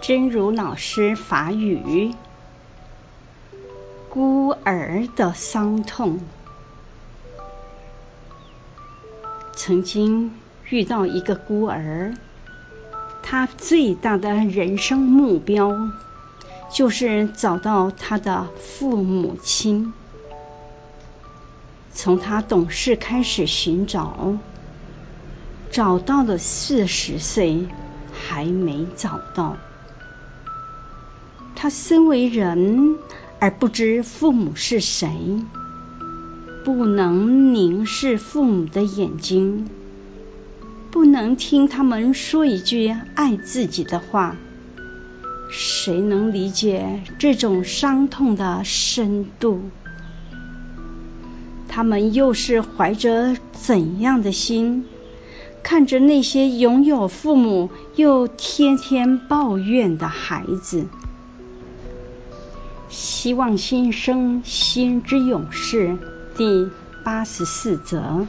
真如老师法语：孤儿的伤痛。曾经遇到一个孤儿，他最大的人生目标就是找到他的父母亲。从他懂事开始寻找，找到了四十岁，还没找到。他身为人而不知父母是谁，不能凝视父母的眼睛，不能听他们说一句爱自己的话，谁能理解这种伤痛的深度？他们又是怀着怎样的心，看着那些拥有父母又天天抱怨的孩子？希望新生心之勇士第八十四则。